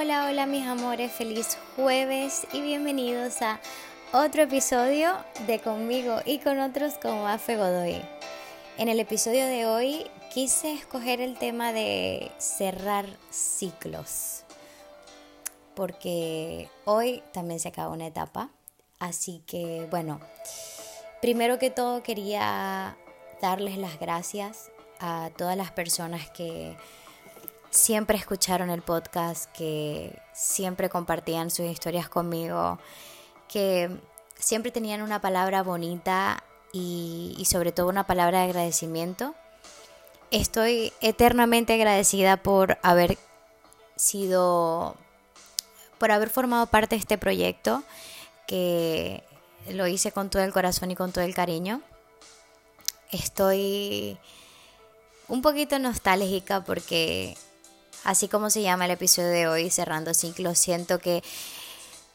Hola, hola mis amores, feliz jueves y bienvenidos a otro episodio de Conmigo y con otros como Afe Godoy. En el episodio de hoy quise escoger el tema de cerrar ciclos, porque hoy también se acaba una etapa, así que bueno, primero que todo quería darles las gracias a todas las personas que siempre escucharon el podcast, que siempre compartían sus historias conmigo, que siempre tenían una palabra bonita y, sobre todo una palabra de agradecimiento. Estoy eternamente agradecida por haber sido, por haber formado parte de este proyecto, que lo hice con todo el corazón y con todo el cariño. Estoy un poquito nostálgica porque así como se llama el episodio de hoy, cerrando ciclos, siento que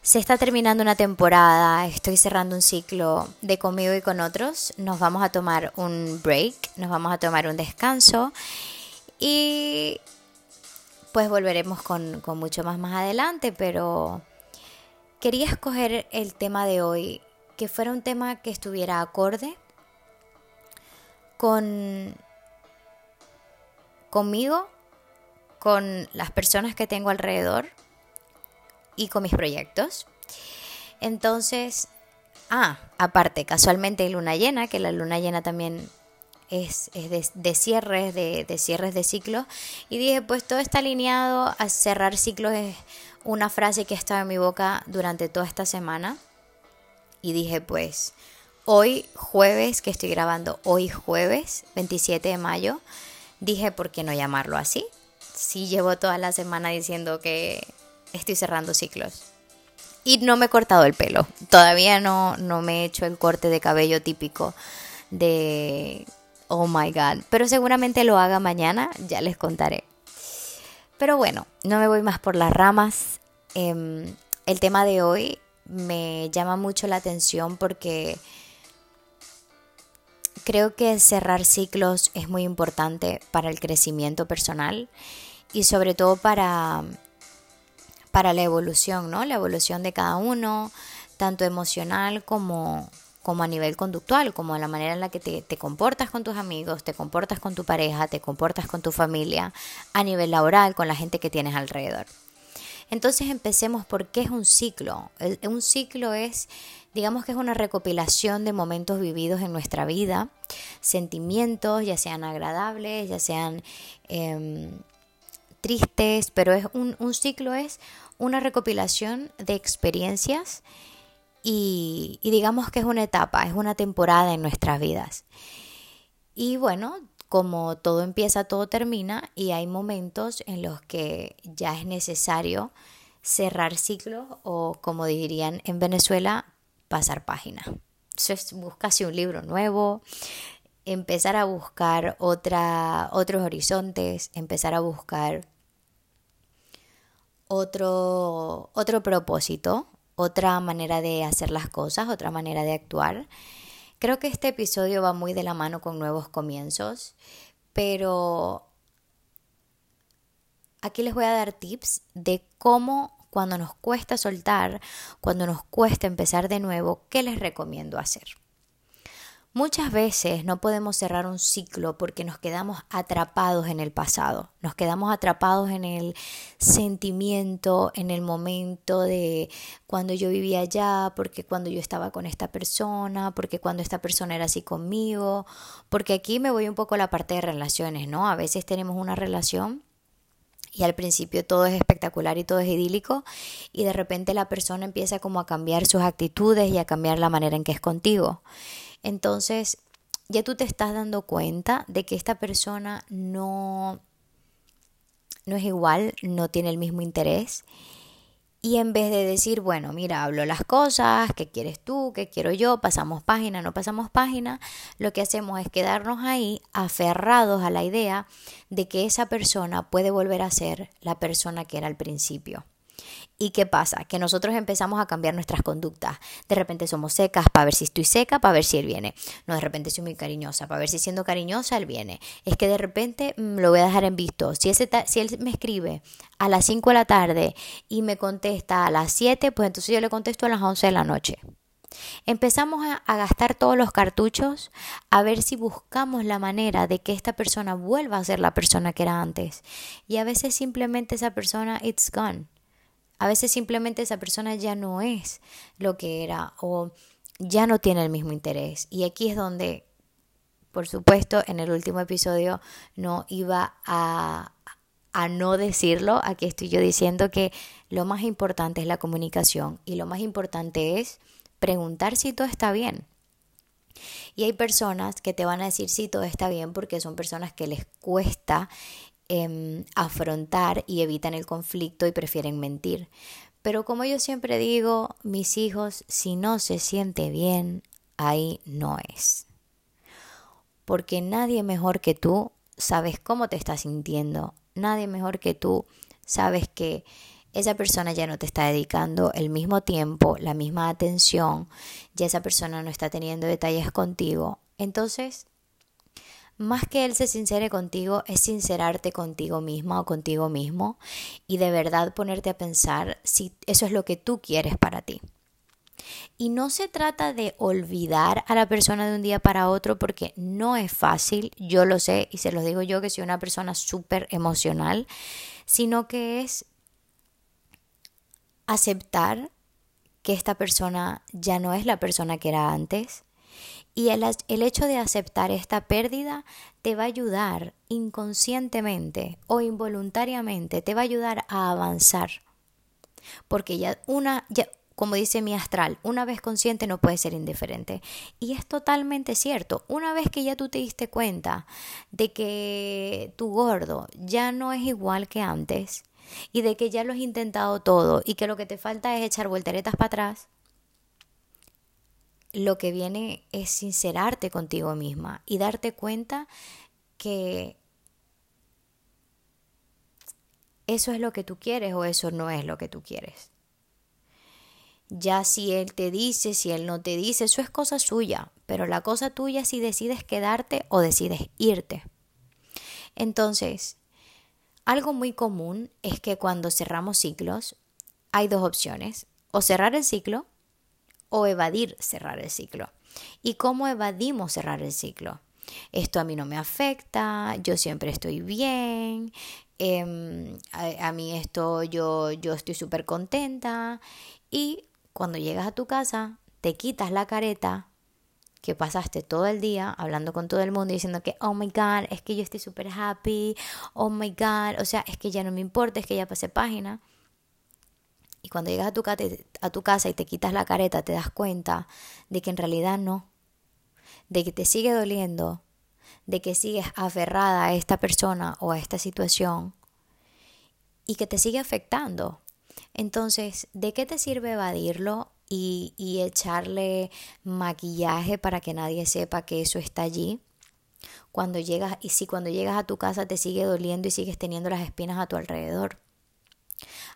se está terminando una temporada, estoy cerrando un ciclo de conmigo y con otros, nos vamos a tomar un break, nos vamos a tomar un descanso y pues volveremos con, con mucho más más adelante, pero quería escoger el tema de hoy, que fuera un tema que estuviera acorde con conmigo con las personas que tengo alrededor y con mis proyectos. Entonces, ah, aparte, casualmente luna llena, que la luna llena también es, de, cierres, de, de, cierres de ciclos. Y dije, pues todo está alineado a cerrar ciclos, es una frase que ha estado en mi boca durante toda esta semana. Y dije, pues, hoy jueves, que estoy grabando hoy jueves, 27 de mayo, dije, ¿por qué no llamarlo así? Sí llevo toda la semana diciendo que estoy cerrando ciclos. Y no me he cortado el pelo. Todavía no, no me he hecho el corte de cabello típico de... Oh my god. Pero seguramente lo haga mañana, ya les contaré. Pero bueno, no me voy más por las ramas. Em, el tema de hoy me llama mucho la atención porque creo que cerrar ciclos es muy importante para el crecimiento personal y sobre todo para, para la evolución, ¿no? La evolución de cada uno, tanto emocional como, como a nivel conductual, como la manera en la que te, comportas con tus amigos, te comportas con tu pareja, te comportas con tu familia, a nivel laboral, con la gente que tienes alrededor. Entonces empecemos por qué es un ciclo. Un ciclo es, digamos que es una recopilación de momentos vividos en nuestra vida, sentimientos, ya sean agradables, ya sean em, tristes, pero es un, ciclo es una recopilación de experiencias y, digamos que es una etapa, es una temporada en nuestras vidas. Y bueno, como todo empieza, todo termina y hay momentos en los que ya es necesario cerrar ciclos o como dirían en Venezuela, pasar página. Eso un libro nuevo, empezar a buscar otra, otros horizontes, empezar a buscar otro, otro propósito, otra manera de hacer las cosas, otra manera de actuar. Creo que este episodio va muy de la mano con nuevos comienzos, pero aquí les voy a dar tips de cómo cuando nos cuesta soltar, cuando nos cuesta empezar de nuevo, ¿qué les recomiendo hacer? Muchas veces no podemos cerrar un ciclo porque nos quedamos atrapados en el pasado, nos quedamos atrapados en el sentimiento, en el momento de cuando yo vivía allá, porque cuando yo estaba con esta persona, porque cuando esta persona era así conmigo, porque aquí me voy un poco a la parte de relaciones, ¿no? A veces tenemos una relación y al principio todo es espectacular y todo es idílico y de repente la persona empieza como a cambiar sus actitudes y a cambiar la manera en que es contigo. Entonces, ya tú te estás dando cuenta de que esta persona no, no es igual, no tiene el mismo interés. Y en vez de decir, bueno, mira, hablo las cosas, ¿qué quieres tú? ¿Qué quiero yo? Pasamos página, no pasamos página, lo que hacemos es quedarnos ahí aferrados a la idea de que esa persona puede volver a ser la persona que era al principio. ¿Y qué pasa? Que nosotros empezamos a cambiar nuestras conductas. De repente somos secas para ver si estoy seca, para ver si él viene. No, de repente soy muy cariñosa, para ver si siendo cariñosa él viene. Es que de repente mm, lo voy a dejar en visto. Si, ese si él me escribe a las 5 de la tarde y me contesta a las 7, pues entonces yo le contesto a las 11 de la noche. Empezamos a, gastar todos los cartuchos a ver si buscamos la manera de que esta persona vuelva a ser la persona que era antes. Y a veces simplemente esa persona, it's gone. A veces simplemente esa persona ya no es lo que era o ya no tiene el mismo interés. Y aquí es donde, por supuesto, en el último episodio no iba a, no decirlo. Aquí estoy yo diciendo que lo más importante es la comunicación y lo más importante es preguntar si todo está bien. Y hay personas que te van a decir si todo está bien porque son personas que les cuesta em, afrontar y evitan el conflicto y prefieren mentir. Pero como yo siempre digo, mis hijos, si no se siente bien, ahí no es. Porque nadie mejor que tú sabes cómo te estás sintiendo. Nadie mejor que tú sabes que esa persona ya no te está dedicando el mismo tiempo, la misma atención, ya esa persona no está teniendo detalles contigo. Entonces, más que él se sincere contigo, es sincerarte contigo misma o contigo mismo y de verdad ponerte a pensar si eso es lo que tú quieres para ti. Y no se trata de olvidar a la persona de un día para otro porque no es fácil, yo lo sé y se los digo yo que soy una persona súper emocional, sino que es aceptar que esta persona ya no es la persona que era antes. Y el, hecho de aceptar esta pérdida te va a ayudar inconscientemente o involuntariamente, te va a ayudar a avanzar. Porque ya una, ya, como dice mi astral, una vez consciente no puede ser indiferente. Y es totalmente cierto. Una vez que ya tú te diste cuenta de que tu gordo ya no es igual que antes, y de que ya lo has intentado todo y que lo que te falta es echar volteretas para atrás, lo que viene es sincerarte contigo misma y darte cuenta que eso es lo que tú quieres o eso no es lo que tú quieres. Ya si él te dice, si él no te dice, eso es cosa suya, pero la cosa tuya si decides quedarte o decides irte. Entonces, algo muy común es que cuando cerramos ciclos hay dos opciones, o cerrar el ciclo o evadir cerrar el ciclo. ¿Y cómo evadimos cerrar el ciclo? Esto a mí no me afecta, yo siempre estoy bien, em, a, mí esto yo, yo estoy súper contenta y cuando llegas a tu casa te quitas la careta que pasaste todo el día hablando con todo el mundo y diciendo que, oh my God, es que yo estoy súper happy, oh my God, o sea, es que ya no me importa, es que ya pasé página. Y cuando llegas a tu, a tu casa y te quitas la careta, te das cuenta de que en realidad no, de que te sigue doliendo, de que sigues aferrada a esta persona o a esta situación y que te sigue afectando. Entonces, ¿de qué te sirve evadirlo y, echarle maquillaje para que nadie sepa que eso está allí. Cuando llegas, y si cuando llegas a tu casa te sigue doliendo y sigues teniendo las espinas a tu alrededor.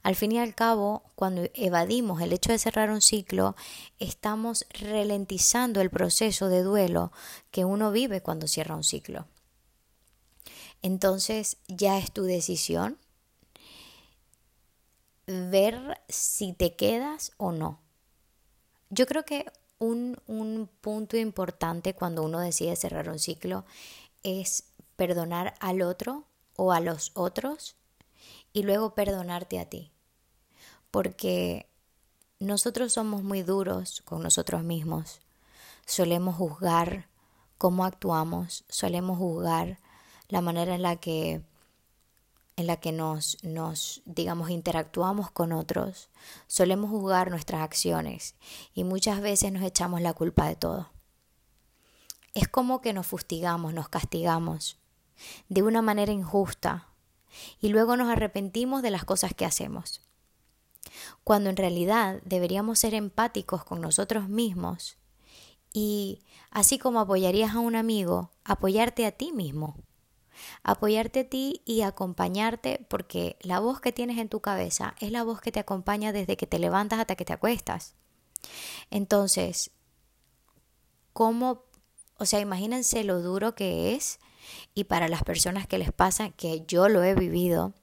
Al fin y al cabo, cuando evadimos el hecho de cerrar un ciclo, estamos ralentizando el proceso de duelo que uno vive cuando cierra un ciclo. Entonces ya es tu decisión ver si te quedas o no. Yo creo que un, un punto importante cuando uno decide cerrar un ciclo es perdonar al otro o a los otros y luego perdonarte a ti. Porque nosotros somos muy duros con nosotros mismos. Solemos juzgar cómo actuamos, solemos juzgar la manera en la que en la que nos, nos, digamos, interactuamos con otros, solemos juzgar nuestras acciones y muchas veces nos echamos la culpa de todo. Es como que nos fustigamos, nos castigamos de una manera injusta y luego nos arrepentimos de las cosas que hacemos. Cuando en realidad deberíamos ser empáticos con nosotros mismos y, así como apoyarías a un amigo, apoyarte a ti mismo apoyarte a ti y acompañarte porque la voz que tienes en tu cabeza es la voz que te acompaña desde que te levantas hasta que te acuestas. Entonces, ¿cómo, o sea, imagínense lo duro que es y para las personas que les pasa, que yo lo he vivido,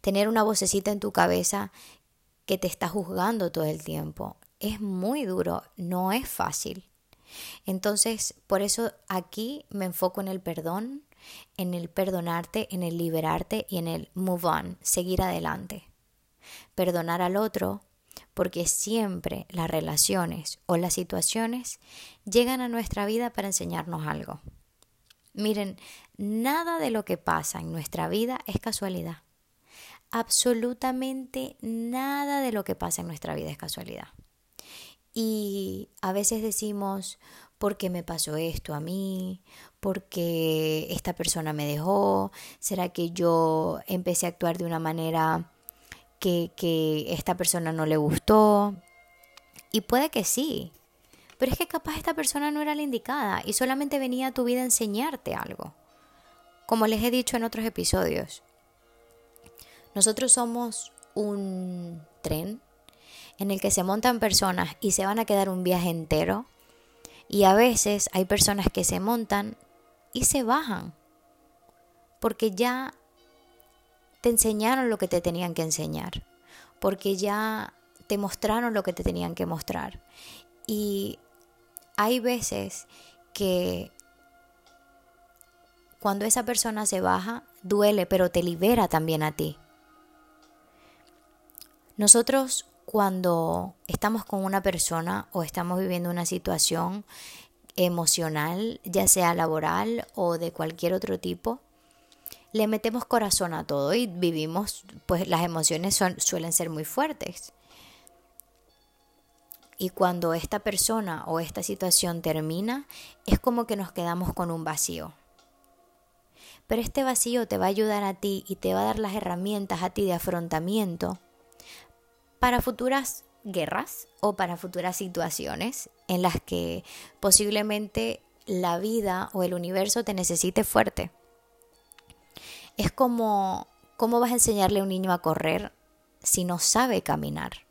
tener una vocecita en tu cabeza que te está juzgando todo el tiempo. Es muy duro, no es fácil. Entonces, por eso aquí me enfoco en el perdón, en el perdonarte, en el liberarte y en el move on, seguir adelante. Perdonar al otro, porque siempre las relaciones o las situaciones llegan a nuestra vida para enseñarnos algo. Miren, nada de lo que pasa en nuestra vida es casualidad. Absolutamente nada de lo que pasa en nuestra vida es casualidad. Y a veces decimos, ¿por qué me pasó esto a mí? ¿Por qué esta persona me dejó? ¿Será que yo empecé a actuar de una manera que, que esta persona no le gustó? Y puede que sí, pero es que capaz esta persona no era la indicada y solamente venía a tu vida a enseñarte algo. Como les he dicho en otros episodios, nosotros somos un tren en el que se montan personas y se van a quedar un viaje entero. Y a veces hay personas que se montan y se bajan. Porque ya te enseñaron lo que te tenían que enseñar. Porque ya te mostraron lo que te tenían que mostrar. Y hay veces que cuando esa persona se baja, duele, pero te libera también a ti. Nosotros cuando estamos con una persona o estamos viviendo una situación emocional, ya sea laboral o de cualquier otro tipo, le metemos corazón a todo y vivimos, pues las emociones suelen ser muy fuertes. Y cuando esta persona o esta situación termina, es como que nos quedamos con un vacío. Pero este vacío te va a ayudar a ti y te va a dar las herramientas a ti de afrontamiento para futuras guerras o para futuras situaciones en las que posiblemente la vida o el universo te necesite fuerte. Es como, ¿cómo vas a enseñarle a un niño a correr si no sabe caminar?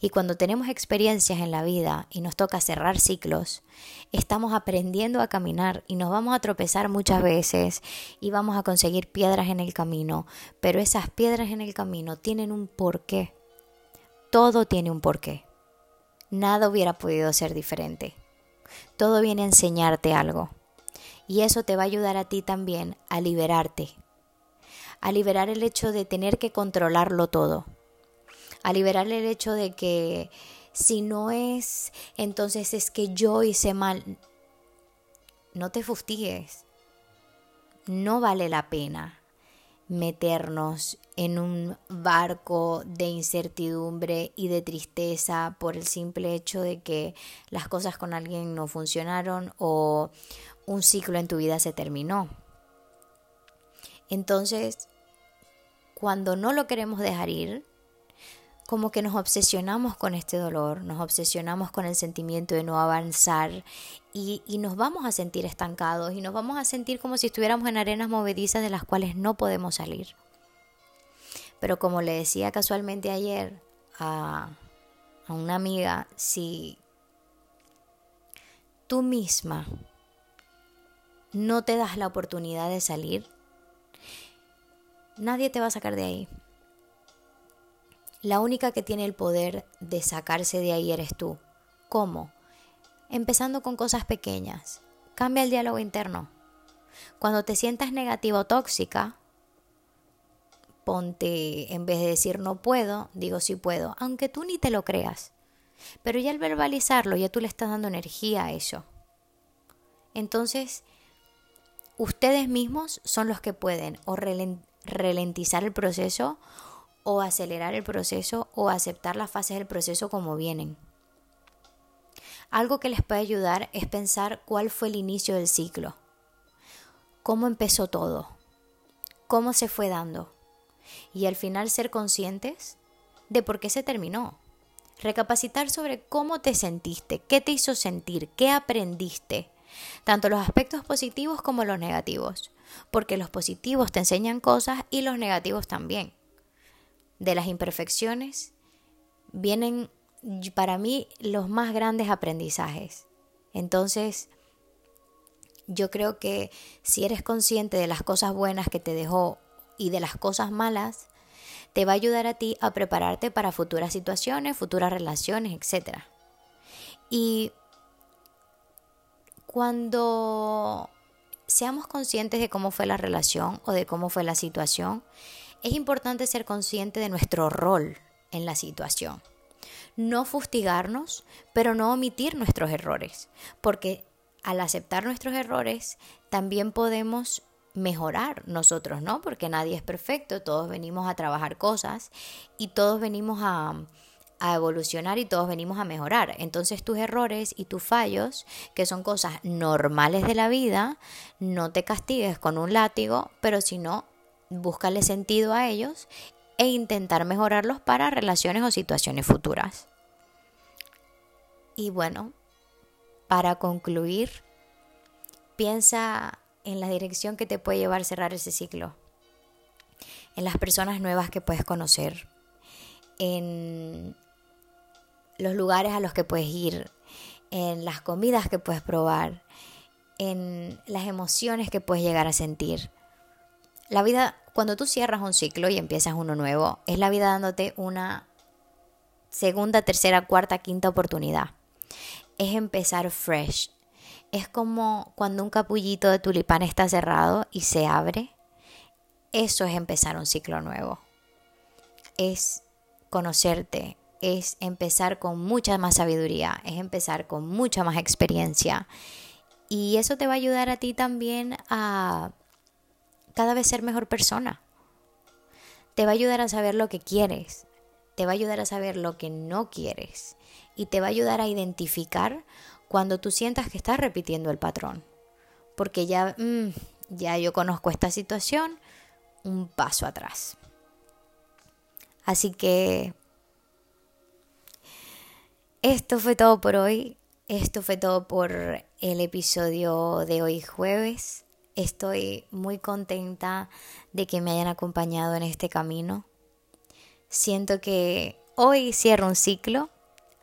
Y cuando tenemos experiencias en la vida y nos toca cerrar ciclos, estamos aprendiendo a caminar y nos vamos a tropezar muchas veces y vamos a conseguir piedras en el camino, pero esas piedras en el camino tienen un porqué. Todo tiene un porqué. Nada hubiera podido ser diferente. Todo viene a enseñarte algo. Y eso te va a ayudar a ti también a liberarte. A liberar el hecho de tener que controlarlo todo. A liberar el hecho de que si no es, entonces es que yo hice mal. No te fustigues. No vale la pena meternos en un barco de incertidumbre y de tristeza por el simple hecho de que las cosas con alguien no funcionaron o un ciclo en tu vida se terminó. Entonces, cuando no lo queremos dejar ir, como que nos obsesionamos con este dolor, nos obsesionamos con el sentimiento de no avanzar y, nos vamos a sentir estancados y nos vamos a sentir como si estuviéramos en arenas movedizas de las cuales no podemos salir. Pero como le decía casualmente ayer a, a una amiga, si tú misma no te das la oportunidad de salir, nadie te va a sacar de ahí. La única que tiene el poder de sacarse de ahí eres tú. ¿Cómo? Empezando con cosas pequeñas. Cambia el diálogo interno. Cuando te sientas negativa o tóxica, ponte, en vez de decir no puedo, digo sí puedo, aunque tú ni te lo creas. Pero ya al verbalizarlo, ya tú le estás dando energía a eso. Entonces, ustedes mismos son los que pueden o ralentizar el proceso o acelerar el proceso o aceptar las fases del proceso como vienen. Algo que les puede ayudar es pensar cuál fue el inicio del ciclo, cómo empezó todo, cómo se fue dando y al final ser conscientes de por qué se terminó. Recapacitar sobre cómo te sentiste, qué te hizo sentir, qué aprendiste, tanto los aspectos positivos como los negativos, porque los positivos te enseñan cosas y los negativos también. De las imperfecciones vienen para mí los más grandes aprendizajes. Entonces, yo creo que si eres consciente de las cosas buenas que te dejó y de las cosas malas, te va a ayudar a ti a prepararte para futuras situaciones, futuras relaciones, etc. Y cuando seamos conscientes de cómo fue la relación o de cómo fue la situación, es importante ser consciente de nuestro rol en la situación. No fustigarnos, pero no omitir nuestros errores, porque al aceptar nuestros errores también podemos mejorar nosotros, ¿no? Porque nadie es perfecto, todos venimos a trabajar cosas y todos venimos a, a evolucionar y todos venimos a mejorar. Entonces tus errores y tus fallos, que son cosas normales de la vida, no te castigues con un látigo, pero si no, búscale sentido a ellos e intentar mejorarlos para relaciones o situaciones futuras. Y bueno, para concluir, piensa en la dirección que te puede llevar a cerrar ese ciclo, en las personas nuevas que puedes conocer, en los lugares a los que puedes ir, en las comidas que puedes probar, en las emociones que puedes llegar a sentir. La vida, cuando tú cierras un ciclo y empiezas uno nuevo, es la vida dándote una segunda, tercera, cuarta, quinta oportunidad. Es empezar fresh. Es como cuando un capullito de tulipán está cerrado y se abre. Eso es empezar un ciclo nuevo. Es conocerte, es empezar con mucha más sabiduría, es empezar con mucha más experiencia. Y eso te va a ayudar a ti también a cada vez ser mejor persona. Te va a ayudar a saber lo que quieres, te va a ayudar a saber lo que no quieres y te va a ayudar a identificar cuando tú sientas que estás repitiendo el patrón. Porque ya, mm, ya yo conozco esta situación, un paso atrás. Así que esto fue todo por hoy. Esto fue todo por el episodio de hoy jueves. Estoy muy contenta de que me hayan acompañado en este camino. Siento que hoy cierro un ciclo,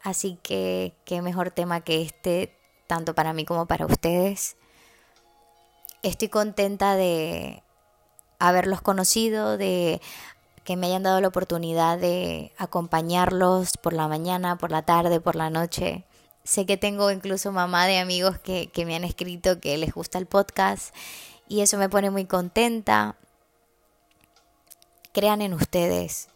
así que qué mejor tema que este, tanto para mí como para ustedes. Estoy contenta de haberlos conocido, de que me hayan dado la oportunidad de acompañarlos por la mañana, por la tarde, por la noche. Sé que tengo incluso mamá de amigos que, que me han escrito que les gusta el podcast y eso me pone muy contenta. Crean en ustedes,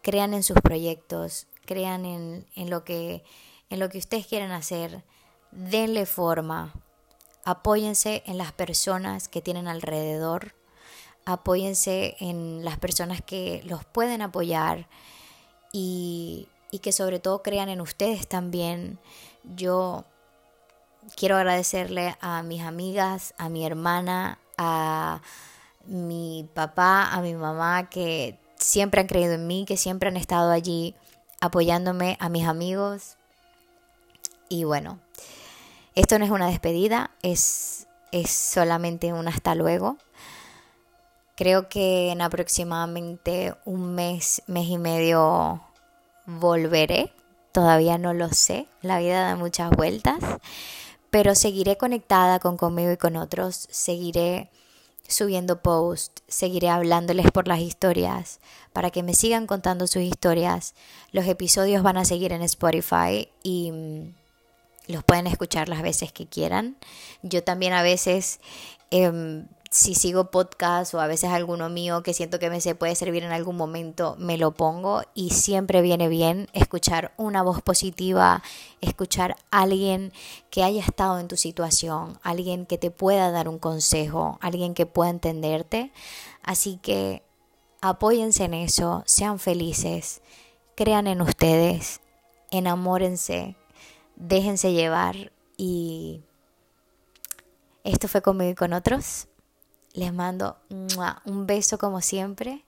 crean en sus proyectos, crean en, en, lo, que, en lo que ustedes quieren hacer, denle forma, apóyense en las personas que tienen alrededor apóyense en las personas que los pueden apoyar y, que sobre todo crean en ustedes también. Yo quiero agradecerle a mis amigas, a mi hermana, a mi papá, a mi mamá, que siempre han creído en mí, que siempre han estado allí apoyándome, a mis amigos. Y bueno, esto no es una despedida, es, es solamente un hasta luego. Creo que en aproximadamente un mes, mes y medio volveré. Todavía no lo sé. La vida da muchas vueltas. Pero seguiré conectada con conmigo y con otros. Seguiré subiendo posts, seguiré hablándoles por las historias para que me sigan contando sus historias. Los episodios van a seguir en Spotify y mm, los pueden escuchar las veces que quieran. Yo también a veces em, si sigo podcast o a veces alguno mío que siento que me se puede servir en algún momento, me lo pongo y siempre viene bien escuchar una voz positiva, escuchar a alguien que haya estado en tu situación, alguien que te pueda dar un consejo, alguien que pueda entenderte. Así que apóyense en eso, sean felices, crean en ustedes, enamórense, déjense llevar y esto fue conmigo y con otros. Les mando un beso como siempre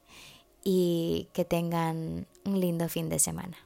y que tengan un lindo fin de semana.